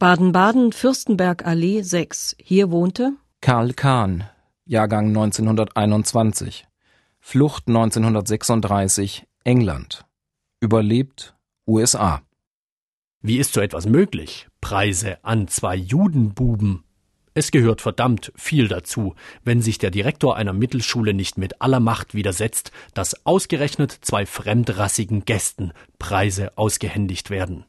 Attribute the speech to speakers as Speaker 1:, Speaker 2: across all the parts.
Speaker 1: Baden-Baden, Fürstenbergallee 6. Hier wohnte
Speaker 2: Karl Kahn, Jahrgang 1921. Flucht 1936, England. Überlebt USA.
Speaker 3: Wie ist so etwas möglich? Preise an zwei Judenbuben. Es gehört verdammt viel dazu, wenn sich der Direktor einer Mittelschule nicht mit aller Macht widersetzt, dass ausgerechnet zwei fremdrassigen Gästen Preise ausgehändigt werden.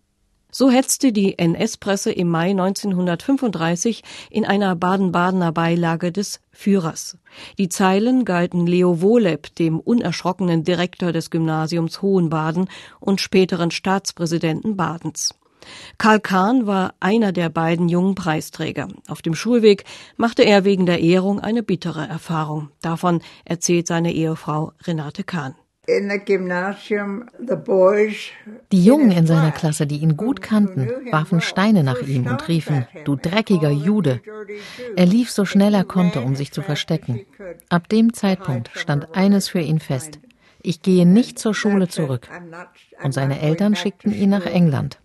Speaker 1: So hetzte die NS-Presse im Mai 1935 in einer Baden-Badener Beilage des Führers. Die Zeilen galten Leo Wohleb, dem unerschrockenen Direktor des Gymnasiums Hohenbaden und späteren Staatspräsidenten Badens. Karl Kahn war einer der beiden jungen Preisträger. Auf dem Schulweg machte er wegen der Ehrung eine bittere Erfahrung. Davon erzählt seine Ehefrau Renate Kahn.
Speaker 4: Die Jungen in seiner Klasse, die ihn gut kannten, warfen Steine nach ihm und riefen, du dreckiger Jude. Er lief so schnell er konnte, um sich zu verstecken. Ab dem Zeitpunkt stand eines für ihn fest. Ich gehe nicht zur Schule zurück. Und seine Eltern schickten ihn nach England.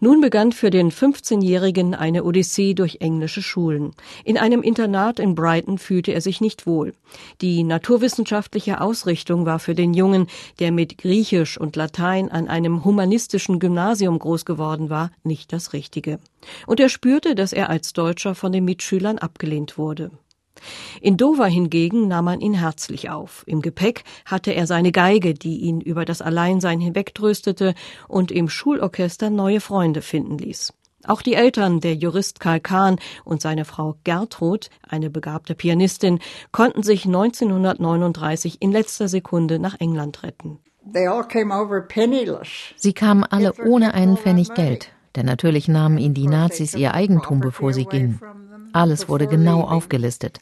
Speaker 1: Nun begann für den 15-Jährigen eine Odyssee durch englische Schulen. In einem Internat in Brighton fühlte er sich nicht wohl. Die naturwissenschaftliche Ausrichtung war für den Jungen, der mit Griechisch und Latein an einem humanistischen Gymnasium groß geworden war, nicht das Richtige. Und er spürte, dass er als Deutscher von den Mitschülern abgelehnt wurde. In Dover hingegen nahm man ihn herzlich auf. Im Gepäck hatte er seine Geige, die ihn über das Alleinsein hinwegtröstete und im Schulorchester neue Freunde finden ließ. Auch die Eltern, der Jurist Karl Kahn und seine Frau Gertrud, eine begabte Pianistin, konnten sich 1939 in letzter Sekunde nach England retten.
Speaker 4: Sie kamen alle ohne einen Pfennig Geld, denn natürlich nahmen ihnen die Nazis ihr Eigentum, bevor sie gingen. Alles wurde genau aufgelistet.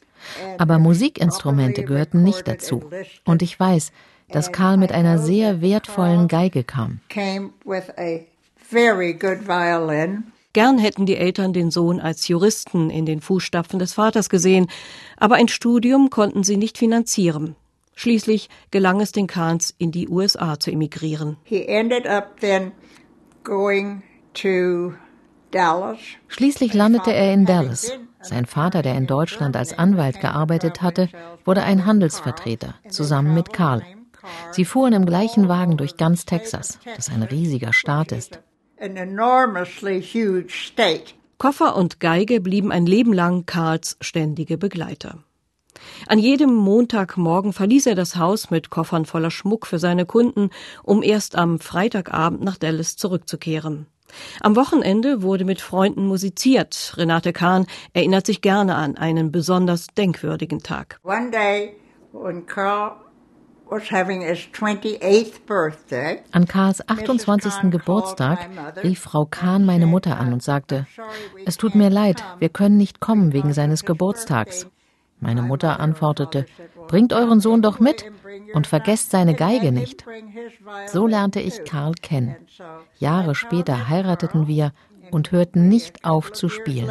Speaker 4: Aber Musikinstrumente gehörten nicht dazu. Und ich weiß, dass Karl mit einer sehr wertvollen Geige kam.
Speaker 1: Gern hätten die Eltern den Sohn als Juristen in den Fußstapfen des Vaters gesehen, aber ein Studium konnten sie nicht finanzieren. Schließlich gelang es den Kahns, in die USA zu emigrieren.
Speaker 4: He ended up then going to Schließlich landete er in Dallas. Sein Vater, der in Deutschland als Anwalt gearbeitet hatte, wurde ein Handelsvertreter, zusammen mit Karl. Sie fuhren im gleichen Wagen durch ganz Texas, das ein riesiger Staat ist.
Speaker 1: Koffer und Geige blieben ein Leben lang Karls ständige Begleiter. An jedem Montagmorgen verließ er das Haus mit Koffern voller Schmuck für seine Kunden, um erst am Freitagabend nach Dallas zurückzukehren. Am Wochenende wurde mit Freunden musiziert. Renate Kahn erinnert sich gerne an einen besonders denkwürdigen Tag. One day when Carl
Speaker 4: an Karls 28. Geburtstag rief Frau Kahn meine Mutter an und sagte, es tut mir leid, wir können nicht kommen wegen seines Geburtstags. Meine Mutter antwortete, bringt euren Sohn doch mit und vergesst seine Geige nicht. So lernte ich Karl kennen. Jahre später heirateten wir und hörten nicht auf zu spielen.